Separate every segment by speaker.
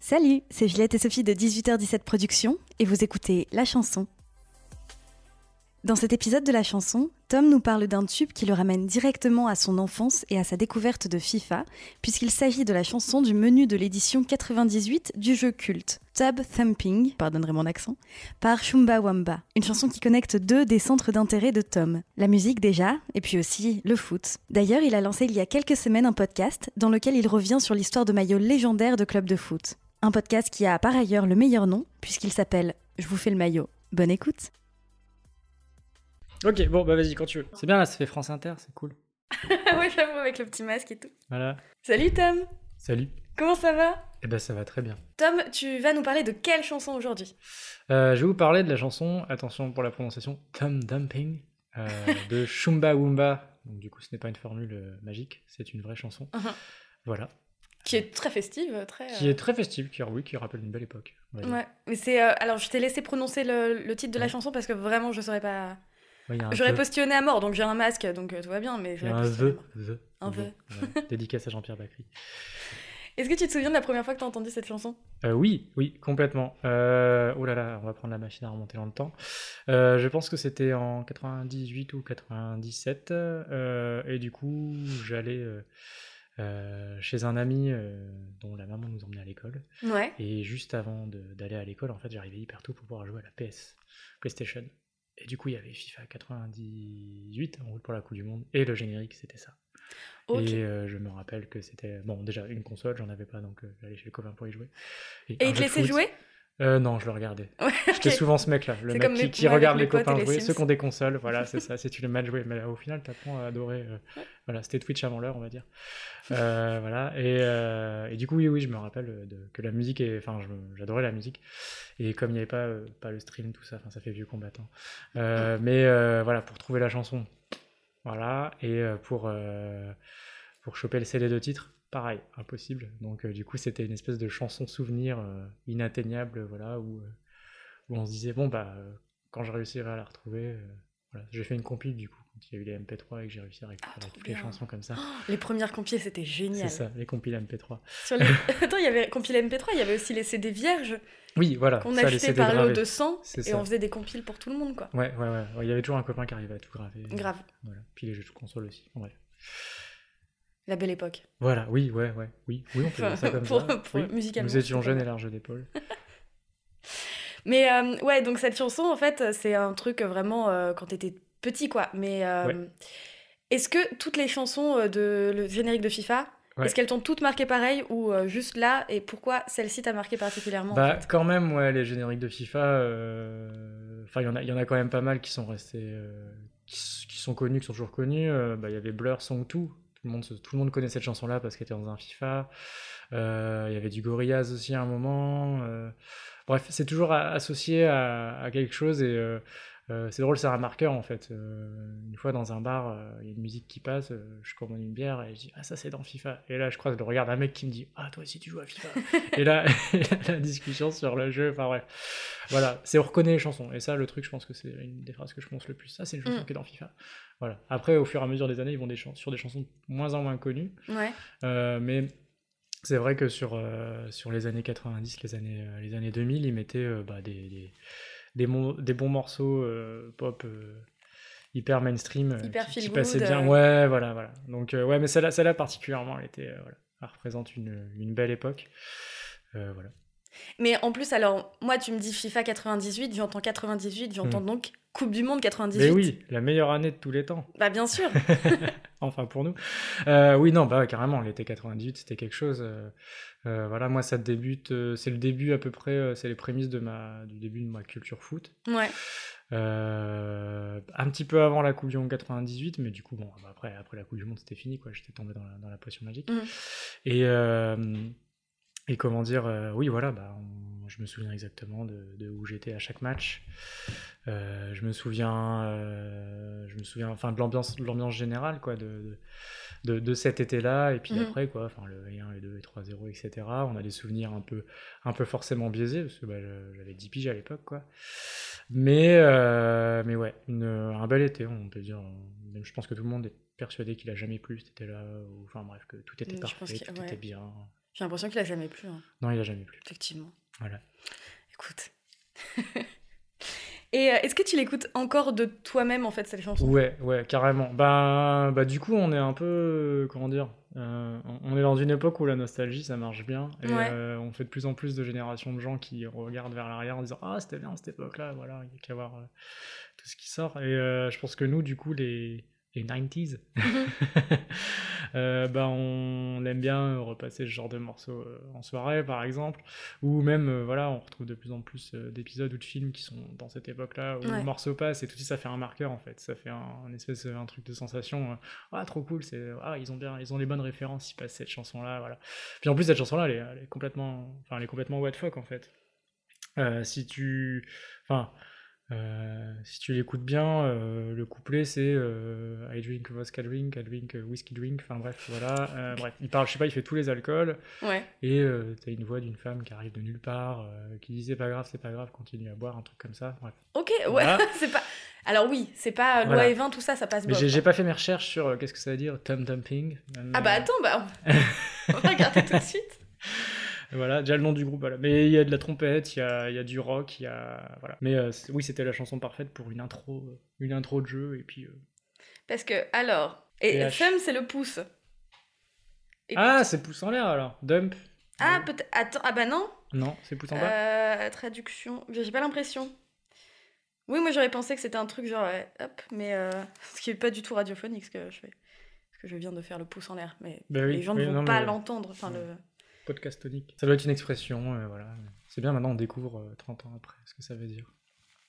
Speaker 1: Salut, c'est Juliette et Sophie de 18h17 Productions et vous écoutez La Chanson. Dans cet épisode de La Chanson, Tom nous parle d'un tube qui le ramène directement à son enfance et à sa découverte de FIFA, puisqu'il s'agit de la chanson du menu de l'édition 98 du jeu culte, Tub Thumping, pardonnerez mon accent, par Shumba Wamba, une chanson qui connecte deux des centres d'intérêt de Tom, la musique déjà, et puis aussi le foot. D'ailleurs, il a lancé il y a quelques semaines un podcast dans lequel il revient sur l'histoire de maillot légendaire de club de foot. Un podcast qui a par ailleurs le meilleur nom, puisqu'il s'appelle Je vous fais le maillot. Bonne écoute
Speaker 2: Ok, bon, bah vas-y, quand tu veux. C'est bien là, ça fait France Inter, c'est cool.
Speaker 1: oui, j'avoue, avec le petit masque et tout.
Speaker 2: Voilà.
Speaker 1: Salut Tom
Speaker 2: Salut.
Speaker 1: Comment ça va?
Speaker 2: Eh ben, ça va très bien.
Speaker 1: Tom, tu vas nous parler de quelle chanson aujourd'hui?
Speaker 2: Euh, je vais vous parler de la chanson, attention pour la prononciation, Tom Dumping, euh, de Shumba Wumba. Donc, du coup, ce n'est pas une formule euh, magique, c'est une vraie chanson.
Speaker 1: Mhm.
Speaker 2: Voilà.
Speaker 1: Qui est très festive, très...
Speaker 2: Qui est très festive, qui, oui, qui rappelle une belle époque.
Speaker 1: Ouais, mais c'est... euh, alors, je t'ai laissé prononcer le, le titre de la chanson parce que vraiment, je saurais pas...
Speaker 2: Ouais,
Speaker 1: J'aurais
Speaker 2: vœu.
Speaker 1: postillonné à mort, donc j'ai un masque, donc euh, tout va bien, mais j'aurais
Speaker 2: un vœu. vœu,
Speaker 1: Un vœu.
Speaker 2: Dédicace à Jean-Pierre Bacry.
Speaker 1: Est-ce que tu te souviens de la première fois que t'as entendu cette chanson?
Speaker 2: Euh, oui, oui, complètement. Euh, oh là là, on va prendre la machine à remonter dans le temps. Euh, je pense que c'était en 98 ou 97. euh, et du coup, j'allais euh, chez un ami euh, dont la maman nous emmenait à l'école.
Speaker 1: Ouais.
Speaker 2: Et juste avant d'aller à l'école, en fait, j'arrivais hyper tôt pour pouvoir jouer à la PS, PlayStation. Et du coup, il y avait FIFA 98 en route pour la Coupe du Monde. Et le générique, c'était ça. Et euh, je me rappelle que c'était. Bon, déjà, une console, j'en avais pas, donc j'allais chez les copains pour y jouer.
Speaker 1: Et
Speaker 2: un
Speaker 1: il te laissait jouer?
Speaker 2: Euh, non, je le regardais.
Speaker 1: Ouais,
Speaker 2: J'étais souvent ce mec-là, le mec qui, regarde les copains jouer, ceux qui ont des consoles, voilà, c'est ça, c'est tu le mal jouer. Mais au final, t'apprends à adorer. euh, voilà, c'était Twitch avant l'heure, on va dire. Euh, voilà, et, et du coup, oui, oui, je me rappelle de, que la musique, est, enfin, j'adorais la musique. Et comme il n'y avait pas, pas le stream, tout ça, ça fait vieux combattant. Euh, mais voilà, pour trouver la chanson, voilà, et pour, pour choper le CD de titre, pareil, impossible. Donc, euh, du coup, c'était une espèce de chanson souvenir euh, inatteignable, voilà, où, euh, où on se disait, bon, bah, quand je réussirai à la retrouver, voilà. J'ai fait une compile, du coup, quand il y a eu les MP3 et que j'ai réussi à récupérer
Speaker 1: Ah, trop
Speaker 2: toutes les chansons comme ça.
Speaker 1: Les premières compiles, c'était
Speaker 2: C'est
Speaker 1: génial.
Speaker 2: ça, les compiles MP3.
Speaker 1: Sur les... Attends, il y avait compile MP3, il y avait aussi les CD vierges
Speaker 2: Oui, voilà.
Speaker 1: qu'on achetait par lot de 100
Speaker 2: C'est
Speaker 1: et
Speaker 2: ça.
Speaker 1: on faisait des compiles pour tout le monde, quoi.
Speaker 2: Ouais, ouais, ouais, ouais. Il y avait toujours un copain qui arrivait à tout graver.
Speaker 1: Grave.
Speaker 2: Voilà. Puis les jeux de console aussi. Bref.
Speaker 1: La belle époque.
Speaker 2: Voilà, oui, ouais, ouais, oui, oui, on peut dire ça comme
Speaker 1: Pour-
Speaker 2: ça.
Speaker 1: pour-
Speaker 2: Oui.
Speaker 1: musicalement,
Speaker 2: Nous étions jeunes et larges d'épaules.
Speaker 1: Mais euh, ouais, donc cette chanson, en fait, c'est un truc vraiment euh, quand t'étais petit, quoi. Mais euh,
Speaker 2: Ouais.
Speaker 1: est-ce que toutes les chansons euh, de le générique de FIFA,
Speaker 2: Ouais.
Speaker 1: est-ce qu'elles t'ont toutes marqué pareil ou juste là Et pourquoi celle-ci t'a marqué particulièrement en
Speaker 2: Bah,
Speaker 1: fait?
Speaker 2: quand même, ouais, les génériques de FIFA, enfin, il y en a, y en a quand même pas mal qui sont restés, qui, sont connus, qui sont toujours connus. Bah, il y avait Blur Song 2. Tout le monde, connaît cette chanson-là parce qu'elle était dans un FIFA. Euh, Il y avait du Gorillaz aussi à un moment. Euh, bref, c'est toujours associé à, à quelque chose et euh, c'est drôle, c'est un marqueur en fait. Euh, une fois dans un bar, euh, il y a une musique qui passe, je commande une bière et je dis Ah, ça c'est dans FIFA. Et là, je croise le regard d'un mec qui me dit Ah, toi aussi tu joues à FIFA. et là, la discussion sur le jeu, enfin bref. Voilà, c'est on reconnaît les chansons. Et ça, le truc, je pense que c'est une des phrases que je prononce le plus. Ça, c'est une chanson
Speaker 1: Mm.
Speaker 2: qui est dans FIFA. Voilà. Après, au fur et à mesure des années, ils vont des sur des chansons moins en moins connues.
Speaker 1: Ouais.
Speaker 2: Mais c'est vrai que sur, sur les années 90, les années, les années 2000, ils mettaient bah, des, des, des, bons, des bons morceaux euh, pop euh, hyper mainstream euh,
Speaker 1: Hyper
Speaker 2: qui, passaient bien. Ouais, voilà, voilà. Donc, ouais, mais celle-là, celle-là particulièrement, elle, était, voilà, elle représente une, une belle époque. Voilà.
Speaker 1: Mais en plus, alors, moi, tu me dis FIFA 98, j'entends 98, j'entends
Speaker 2: Hmm.
Speaker 1: donc Coupe du Monde 98.
Speaker 2: Mais oui, la meilleure année de tous les temps.
Speaker 1: Bah, bien sûr.
Speaker 2: enfin pour nous. Euh, oui, non, bah carrément, l'été 98, c'était quelque chose. euh, euh, voilà, moi, ça débute, c'est le début à peu près, c'est les prémices de ma, du début de ma culture foot.
Speaker 1: ouais.
Speaker 2: Euh, un petit peu avant la Coupe du Monde 98, mais du coup, bon, bah, après, après la Coupe du Monde, c'était fini, quoi. J'étais tombé dans la, dans la potion magique.
Speaker 1: Mhm.
Speaker 2: Et, euh, et comment dire, euh, oui, voilà, bah, on- je me souviens exactement de, de où j'étais à chaque match. Euh, je me souviens, euh, je me souviens, enfin, de l'ambiance, de l'ambiance générale, quoi, de, de, cet été-là. Et puis
Speaker 1: Mhm.
Speaker 2: après, quoi, enfin, le 1, le 2, le 3-0, etc. On a des souvenirs un peu, un peu forcément biaisés, parce que bah, j'avais 10 piges à l'époque, quoi. Mais, mais ouais, une- un bel été, on peut dire. Même je pense que tout le monde est persuadé qu'il a jamais plu cet été-là. Enfin bref, que tout était parfait, tout
Speaker 1: ouais.
Speaker 2: était bien.
Speaker 1: J'ai l'impression qu'il a jamais plu, hein,
Speaker 2: Non, il a jamais plu.
Speaker 1: effectivement.
Speaker 2: Voilà.
Speaker 1: Écoute. Et euh, est-ce que tu l'écoutes encore de toi-même, en fait, cette chanson?
Speaker 2: Ouais, ouais, carrément. Bah, bah du coup, on est un peu, comment dire, euh, on est dans une époque où la nostalgie, ça marche bien, et
Speaker 1: Ouais.
Speaker 2: euh, on fait de plus en plus de générations de gens qui regardent vers l'arrière en disant ah c'était bien cette époque-là, voilà, il y a qu'à voir euh, tout ce qui sort. Et je pense que nous, du coup, les les 90s, euh, bah on aime bien repasser ce genre de morceaux euh, en soirée, par exemple, ou même, euh, voilà, on retrouve de plus en plus euh, d'épisodes ou de films qui sont dans cette époque-là où
Speaker 1: Ouais.
Speaker 2: le morceau passe et tout de suite ça fait un marqueur en fait, ça fait un, un espèce un truc de sensation. ah trop cool, c'est ah ils ont bien, ils ont les bonnes références, ils passent cette chanson-là, voilà. Puis en plus cette chanson-là, elle, est- elle est complètement, enfin elle est complètement what the fuck en fait. Euh, si tu, enfin. Euh, si tu l'écoutes bien, euh, le couplet c'est euh, I drink vodka drink, I drink whiskey drink, enfin bref, voilà. Bref, il parle, je sais pas, il fait tous les alcools,
Speaker 1: Ouais.
Speaker 2: et t'as une voix d'une femme qui arrive de nulle part, qui dit c'est pas grave, c'est pas grave, continue à boire, un truc comme ça. Bref.
Speaker 1: Ok, ouais,
Speaker 2: Voilà.
Speaker 1: c'est pas. Alors oui, c'est pas loi
Speaker 2: Voilà.
Speaker 1: et vin, tout ça, ça passe
Speaker 2: Mais
Speaker 1: bof,
Speaker 2: j'ai pas fait mes recherches sur qu'est-ce que ça veut dire, tom dumping.
Speaker 1: Ah bah attends, bah on va regarder tout de suite.
Speaker 2: Voilà, déjà le nom du groupe, voilà. Mais il y a de la trompette, il y a, il y a du rock, il y a. Voilà. Mais euh, oui, c'était la chanson parfaite pour une intro, euh, une intro de jeu, et puis. euh,
Speaker 1: Parce que, alors, et
Speaker 2: PH.
Speaker 1: femme, c'est le pouce. Et
Speaker 2: Ah, c'est pouce en l'air alors, dump.
Speaker 1: Ah, peut-être. Attends, ah bah non.
Speaker 2: Non, c'est pouce en bas.
Speaker 1: Traduction. J'ai pas l'impression. Oui, moi j'aurais pensé que c'était un truc genre, ouais, hop, mais euh, ce qui est pas du tout radiophonique ce que je fais. Parce que je viens de faire le pouce en l'air, mais
Speaker 2: Bah oui,
Speaker 1: les gens ne vont
Speaker 2: non,
Speaker 1: pas
Speaker 2: mais-
Speaker 1: l'entendre. Enfin, le...
Speaker 2: Podcast tonique. Ça doit être une expression, euh, voilà. C'est bien, maintenant on découvre euh, 30 ans après ce que ça veut dire.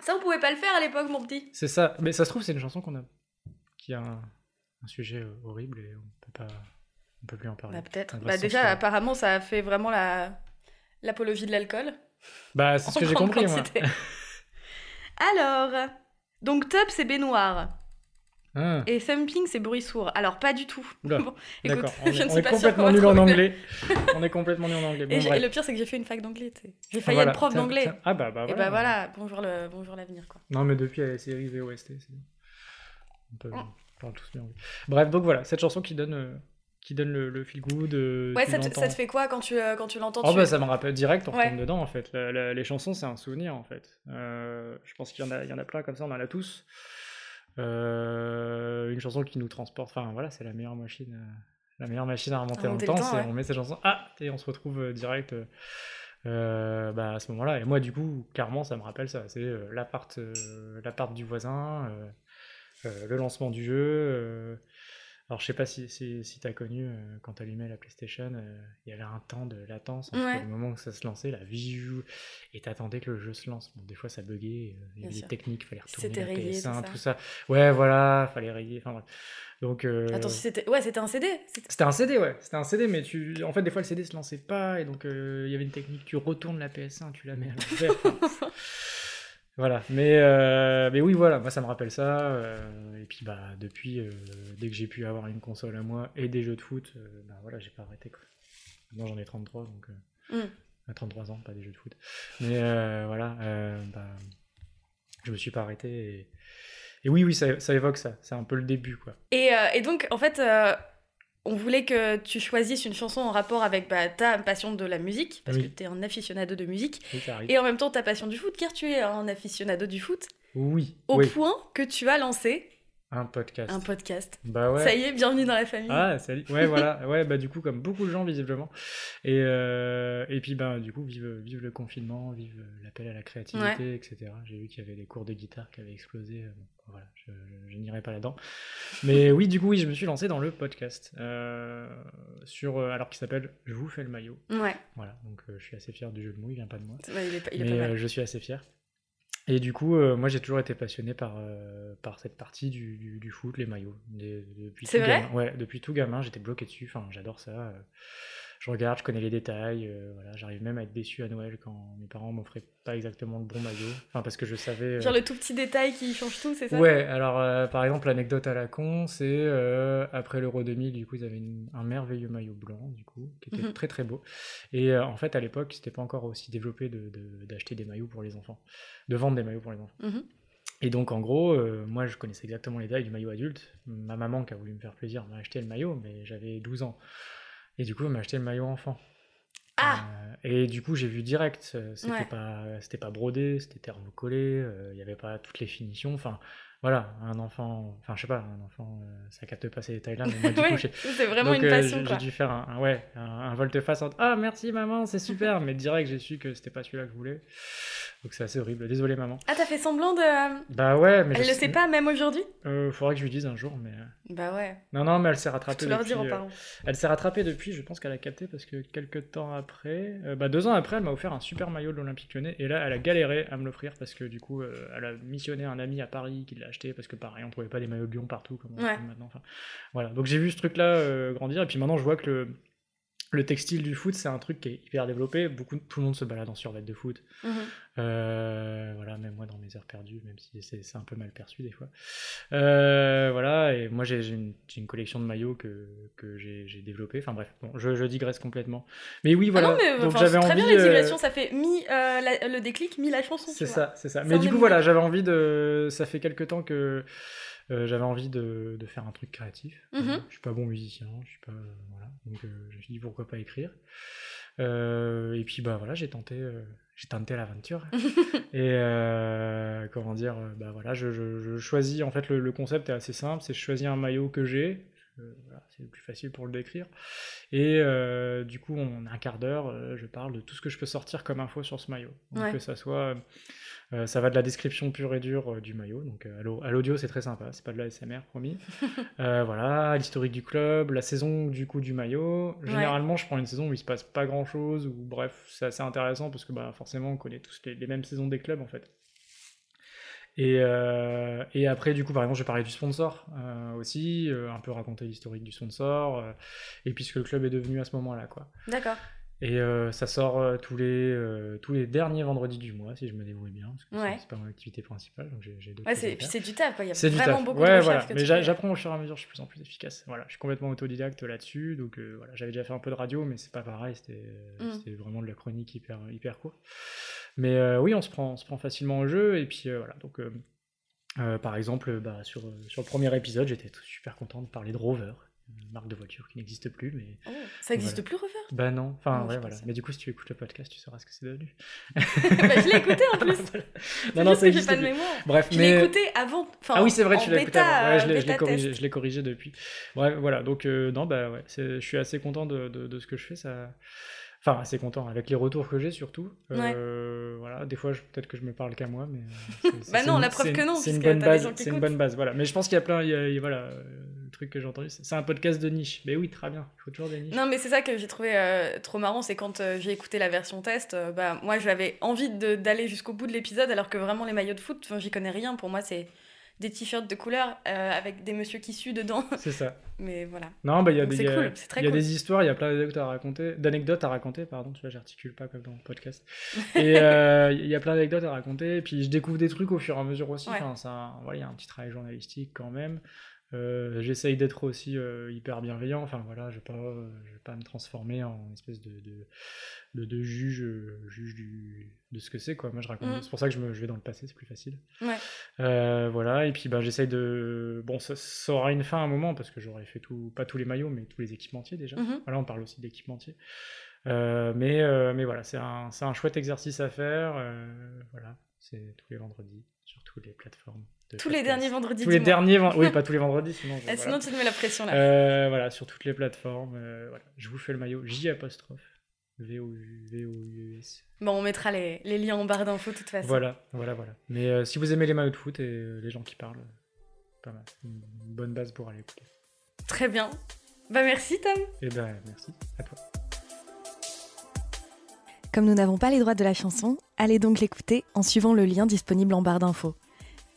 Speaker 1: Ça, on pouvait pas le faire à l'époque, mon petit.
Speaker 2: C'est ça, mais ça se trouve, c'est une chanson qu'on a. qui a un, un sujet euh, horrible et on peut pas. On peut plus en parler.
Speaker 1: Bah, peut-être. Bah, déjà, apparemment, ça a fait vraiment la l'apologie de l'alcool.
Speaker 2: Bah, c'est ce que j'ai compris, moi.
Speaker 1: Alors, donc top, c'est baignoire.
Speaker 2: Ah,
Speaker 1: Et thumping, c'est bruit sourd. Alors, pas du tout. Bon, écoute.
Speaker 2: On,
Speaker 1: je
Speaker 2: est,
Speaker 1: ne suis
Speaker 2: est
Speaker 1: pas
Speaker 2: complètement nul en anglais. on est complètement nul en anglais. Bon,
Speaker 1: Et, et le pire, c'est que j'ai fait une fac d'anglais. J'ai
Speaker 2: Ah,
Speaker 1: failli
Speaker 2: voilà.
Speaker 1: être prof d'anglais.
Speaker 2: Ah bah, bah
Speaker 1: Et
Speaker 2: voilà.
Speaker 1: bah voilà, bonjour le bonjour l'avenir quoi.
Speaker 2: Non, mais depuis la série VOST, c'est bien. On peut
Speaker 1: Mm.
Speaker 2: tous bien. Bref, donc voilà, cette chanson qui donne, euh, qui donne le, le feel good. euh,
Speaker 1: Ouais, ça te, ça te fait quoi quand tu euh, quand tu l'entends
Speaker 2: Oh
Speaker 1: tu-
Speaker 2: bah ça me rappelle direct, on
Speaker 1: Ouais.
Speaker 2: retombe dedans en fait. La- la- les chansons c'est un souvenir en fait. Je pense qu'il y, en a- il y en a plein comme ça, on en a tous. Euh, une chanson qui nous transporte, enfin voilà, c'est la meilleure machine, euh, la meilleure machine à remonter dans le temps. c'est
Speaker 1: ouais.
Speaker 2: on met cette chanson, ah et on se retrouve euh, direct. euh, bah, à ce moment-là. Et moi du coup, clairement, ça me rappelle ça. C'est euh, l'appart, euh, l'appart du voisin, le lancement du jeu. Alors, je sais pas si, si, si tu as connu, euh, quand tu allumais la PlayStation, euh, il y avait un temps de latence entre
Speaker 1: Ouais.
Speaker 2: le moment où ça se lançait, la visu, et t'attendais que le jeu se lance. Bon, des fois, ça buguait, euh, il y avait des techniques, fallait retourner la
Speaker 1: rayé,
Speaker 2: PS1,
Speaker 1: tout
Speaker 2: tout
Speaker 1: ça.
Speaker 2: Ouais, voilà, fallait rayer, enfin. Donc,
Speaker 1: Attends, c'était ouais, un CD. C'était-
Speaker 2: un CD, ouais, c'était un CD, mais tu... en fait, des fois, le CD se lançait pas, et donc il y avait une technique, tu retournes la PS1, tu la mets à l'envers. Voilà, mais, euh, mais oui, voilà, moi ça me rappelle ça. euh, et puis bah depuis, euh, dès que j'ai pu avoir une console à moi et des jeux de foot, bah voilà, j'ai pas arrêté quoi. Maintenant j'en ai 33, donc euh,
Speaker 1: Mm.
Speaker 2: à 33 ans, pas des jeux de foot. Mais voilà, bah, je me suis pas arrêté. Et, et oui, oui, ça, ça évoque ça. C'est un peu le début quoi.
Speaker 1: Et, et donc en fait on voulait que tu choisisses une chanson en rapport avec bah, ta passion de la musique parce
Speaker 2: Oui.
Speaker 1: que tu es un aficionado de musique et en même temps ta passion du foot car tu es un aficionado du foot
Speaker 2: Oui,
Speaker 1: au
Speaker 2: oui.
Speaker 1: point que tu as lancé
Speaker 2: Un podcast.
Speaker 1: Un podcast.
Speaker 2: Bah ouais.
Speaker 1: Ça y est, bienvenue dans la famille.
Speaker 2: Ah, salut. Ouais, voilà. Ouais, bah du coup, comme beaucoup de gens, visiblement. Et, euh, et puis, bah du coup, vive, vive le confinement, vive l'appel à la créativité, etc. J'ai vu qu'il y avait des cours de guitare qui avaient explosé. Bon, voilà, je, je, je n'irai pas là-dedans. Mais oui, du coup, oui, je me suis lancé dans le podcast. Euh, sur, euh, alors qu'il s'appelle Je vous fais le maillot.
Speaker 1: Ouais.
Speaker 2: Voilà, donc euh, je suis assez fier du jeu de mots, il vient pas de moi.
Speaker 1: Ouais, il est, pas- il est
Speaker 2: Mais
Speaker 1: pas mal.
Speaker 2: euh, je suis assez fier. Et du coup, euh, moi j'ai toujours été passionné par, euh, par cette partie du, du, du foot, les maillots. Des- depuis tout gamin. Ouais, depuis tout gamin, j'étais bloqué dessus. Enfin, j'adore ça. Je regarde, je connais les détails. euh, voilà, j'arrive même à être déçu à Noël quand mes parents m'offraient pas exactement le bon maillot. Enfin, parce que je savais. euh,
Speaker 1: Genre le tout petit détail qui change tout, c'est ça?
Speaker 2: Ouais, alors euh, par exemple, l'anecdote à la con, c'est euh, après l'Euro 2000, du coup, ils avaient une- un merveilleux maillot blanc, du coup, qui était
Speaker 1: Mhm.
Speaker 2: très très beau. Et en fait, à l'époque, c'était pas encore aussi développé de- de- d'acheter des maillots pour les enfants, de vendre des maillots pour les enfants.
Speaker 1: Mhm.
Speaker 2: Et donc, en gros, euh, moi, je connaissais exactement les tailles du maillot adulte. Ma maman, qui a voulu me faire plaisir, m'a acheté le maillot, mais j'avais 12 ans. Et du coup, elle m'a acheté le maillot enfant.
Speaker 1: Ah
Speaker 2: Euh, et du coup, j'ai vu direct, euh, c'était
Speaker 1: Ouais.
Speaker 2: pas, c'était pas brodé, c'était thermocollé, euh, il y avait pas toutes les finitions. Enfin, voilà, un enfant, enfin, je sais pas, un enfant, euh, ça capte pas ces détails-là, j'ai.
Speaker 1: c'est vraiment
Speaker 2: donc,
Speaker 1: une
Speaker 2: euh,
Speaker 1: passion
Speaker 2: j'ai- dû faire un, un- ouais, un, un volte-face entre Ah, merci maman, c'est super, mais direct, j'ai su que c'était pas celui-là que je voulais. Donc, c'est assez horrible. Désolé, maman.
Speaker 1: Ah, t'as fait semblant de.
Speaker 2: Bah ouais, mais
Speaker 1: Elle
Speaker 2: je
Speaker 1: le sait pas même aujourd'hui?
Speaker 2: Euh, faudra que je lui dise un jour, mais.
Speaker 1: Bah ouais.
Speaker 2: Non, non, mais elle s'est rattrapée
Speaker 1: tout leur
Speaker 2: depuis,
Speaker 1: dire aux
Speaker 2: euh,
Speaker 1: parents.
Speaker 2: elle s'est rattrapée depuis, je pense qu'elle a capté parce que quelques temps après, euh, bah deux ans après, elle m'a offert un super maillot de l'Olympique Lyonnais et là, elle a galéré à me l'offrir parce que du coup, euh, elle a missionné un ami à Paris qui l'a acheté parce que pareil, on trouvait pas des maillots de Lyon partout comme on
Speaker 1: Ouais.
Speaker 2: maintenant. Enfin, voilà, donc j'ai vu ce truc-là grandir et puis maintenant, je vois que le le textile du foot, c'est un truc qui est hyper développé. Beaucoup, tout le monde se balade en survêt de foot.
Speaker 1: Mhm.
Speaker 2: Euh, voilà, même moi dans mes heures perdues, même si c'est un peu mal perçu des fois. Euh, voilà, et moi j'ai une, collection de maillots que, que j'ai développée. Enfin bref, bon, je, je digresse complètement. Mais oui, voilà.
Speaker 1: ah non, mais
Speaker 2: donc
Speaker 1: enfin,
Speaker 2: j'avais
Speaker 1: c'est très
Speaker 2: envie.
Speaker 1: bien la
Speaker 2: euh,
Speaker 1: digression, ça fait mi euh, la- le déclic, mi la chanson.
Speaker 2: c'est ça, c'est ça. Mais du coup, voilà, j'avais envie de. Ça fait quelques temps que euh, j'avais envie de, de faire un truc créatif.
Speaker 1: Mhm.
Speaker 2: Euh, je suis pas bon musicien, je suis pas. voilà. Donc euh, je me suis dit pourquoi pas écrire. Euh, et puis bah voilà, j'ai tenté, euh, j'ai tenté l'aventure. et euh, comment dire, euh, bah voilà, je, je- je choisis. En fait, le, le concept est assez simple, c'est je choisis un maillot que j'ai. euh, voilà, c'est le plus facile pour le décrire. Et euh, du coup, en un quart d'heure, euh, je parle de tout ce que je peux sortir comme info sur ce maillot. Donc,
Speaker 1: Ouais.
Speaker 2: que ça soit, euh, ça va de la description pure et dure euh, du maillot. Donc, euh, à l'au- à l'audio, c'est très sympa. C'est pas de la SMR, promis. Voilà, l'historique du club, la saison du coup du maillot. Généralement, je prends une saison où il se passe pas grand chose, ou bref, c'est assez intéressant parce que bah, forcément, on connaît tous les, les mêmes saisons des clubs en fait. Et, euh, et après, du coup, par exemple, je vais parler du sponsor euh, aussi, euh, un peu raconter l'historique du sponsor, et puis ce que le club est devenu à ce moment-là, quoi.
Speaker 1: D'accord.
Speaker 2: Et euh, ça sort euh, tous, les, euh, tous les derniers vendredis du mois, si je me débrouille bien, parce que
Speaker 1: Ouais.
Speaker 2: c'est- pas mon activité principale, donc j'ai j'ai
Speaker 1: Ouais, c'est, puis c'est du taf, quoi. Il y a vraiment
Speaker 2: taf.
Speaker 1: beaucoup
Speaker 2: ouais,
Speaker 1: de
Speaker 2: voilà.
Speaker 1: que
Speaker 2: Mais j'a- j'apprends au fur et à mesure, je suis de plus en plus efficace. Voilà, je suis complètement autodidacte là-dessus, donc voilà, j'avais déjà fait un peu de radio, mais c'est pas pareil, c'était
Speaker 1: Mm.
Speaker 2: c'était vraiment de la chronique hyper, hyper courte. Mais oui, on se, prend, on se prend facilement au jeu, et puis voilà, donc par exemple, bah, sur, sur le premier épisode, j'étais super content de parler de Rover, une marque de voiture qui n'existe plus, mais
Speaker 1: Oh, ça existe
Speaker 2: Voilà.
Speaker 1: plus, Rover
Speaker 2: bah non, enfin ouais, voilà. Mais du coup, si tu écoutes le podcast, tu sauras ce que c'est devenu.
Speaker 1: Bah, Je l'ai écouté en plus.
Speaker 2: Non, non,
Speaker 1: juste
Speaker 2: ça
Speaker 1: que j'ai pas de mémoire.
Speaker 2: Bref,
Speaker 1: Je
Speaker 2: mais
Speaker 1: l'ai écouté avant. Enfin,
Speaker 2: ah oui, c'est vrai, tu l'as écouté avant. Ouais, je
Speaker 1: euh,
Speaker 2: l'ai- je l'ai corrigé, depuis. Bref, voilà, donc euh, non, bah ouais, je suis assez content de, de- de ce que je fais. Ça... Enfin, assez content avec les retours que j'ai surtout. Euh, Voilà, des fois, peut-être que je me parle qu'à moi, mais.
Speaker 1: Bah non,
Speaker 2: une-
Speaker 1: la preuve que non,
Speaker 2: C'est une bonne base.
Speaker 1: gens qui
Speaker 2: C'est une
Speaker 1: écoutent.
Speaker 2: bonne base, voilà. Mais je pense qu'il y a plein, il y a- il y a- voilà, que j'ai entendu, c'est un podcast de niche. Mais oui, très bien. Il faut toujours des niches.
Speaker 1: Non, mais c'est ça que j'ai trouvé euh, trop marrant, c'est quand euh, j'ai écouté la version test, euh, bah moi j'avais envie d'aller jusqu'au bout de l'épisode, alors que vraiment les maillots de foot, enfin, j'y connais rien. Pour moi, c'est des t-shirts de couleur avec des monsieur qui suent dedans.
Speaker 2: C'est ça.
Speaker 1: Mais voilà.
Speaker 2: Non, bah il y a, des,
Speaker 1: cool,
Speaker 2: y a
Speaker 1: cool.
Speaker 2: des histoires, il y a plein d'anecdotes à raconter, d'anecdotes à raconter, pardon, tu vois, j'articule pas comme dans le podcast. Et il y a plein d'anecdotes à raconter, et puis je découvre des trucs au fur et à mesure aussi.
Speaker 1: Ouais.
Speaker 2: Enfin, ça, voilà, il y a un petit travail journalistique quand même. Euh, J'essaye d'être aussi euh, hyper bienveillant. Enfin voilà, je vais pas, euh, vais pas me transformer en espèce de, de, de, de juge, euh, juge du, de ce que c'est quoi. Moi je raconte.
Speaker 1: Mhm.
Speaker 2: C'est pour ça que je, me, je vais dans le passé, c'est plus facile.
Speaker 1: Ouais.
Speaker 2: Voilà, et puis bah, j'essaye de. Bon, ça, ça aura une fin à un moment parce que j'aurais fait tout, pas tous les maillots, mais tous les équipementiers déjà. Voilà, on parle aussi d'équipementiers. Mais, mais voilà, c'est un, c'est un chouette exercice à faire. voilà, c'est tous les vendredis. sur toutes les plateformes.
Speaker 1: Tous les derniers vendredis.
Speaker 2: Tous les derniers vendredis. Oui, pas tous les vendredis, sinon.
Speaker 1: Ah, sinon, tu te mets la pression là.
Speaker 2: Euh, voilà, sur toutes les plateformes. voilà. Je vous fais le maillot J apostrophe. V-O-U-S.
Speaker 1: Bon, on mettra les, les liens en barre d'infos de toute façon.
Speaker 2: Voilà, voilà, voilà. Mais si vous aimez les maillots de foot et les gens qui parlent, pas mal. Une bonne base pour aller écouter.
Speaker 1: Très bien. Bah merci Tom.
Speaker 2: Eh ben merci à toi.
Speaker 1: Comme nous n'avons pas les droits de la chanson, allez donc l'écouter en suivant le lien disponible en barre d'infos.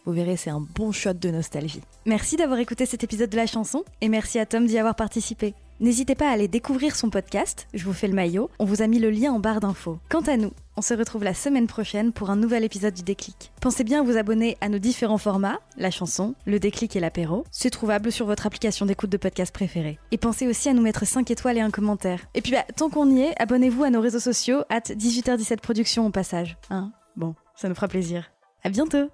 Speaker 1: Vous verrez, c'est un bon shot de nostalgie. Merci d'avoir écouté cet épisode de la chanson et merci à Tom d'y avoir participé. N'hésitez pas à aller découvrir son podcast, Je vous fais le maillot, on vous a mis le lien en barre d'infos. Quant à nous, on se retrouve la semaine prochaine pour un nouvel épisode du Déclic. Pensez bien à vous abonner à nos différents formats, la chanson, le déclic et l'apéro. C'est trouvable sur votre application d'écoute de podcast préférée. Et pensez aussi à nous mettre 5 étoiles et un commentaire. Et puis bah, tant qu'on y est, abonnez-vous à nos réseaux sociaux, at 18h17 Productions au passage. Hein? Bon, ça nous fera plaisir. À bientôt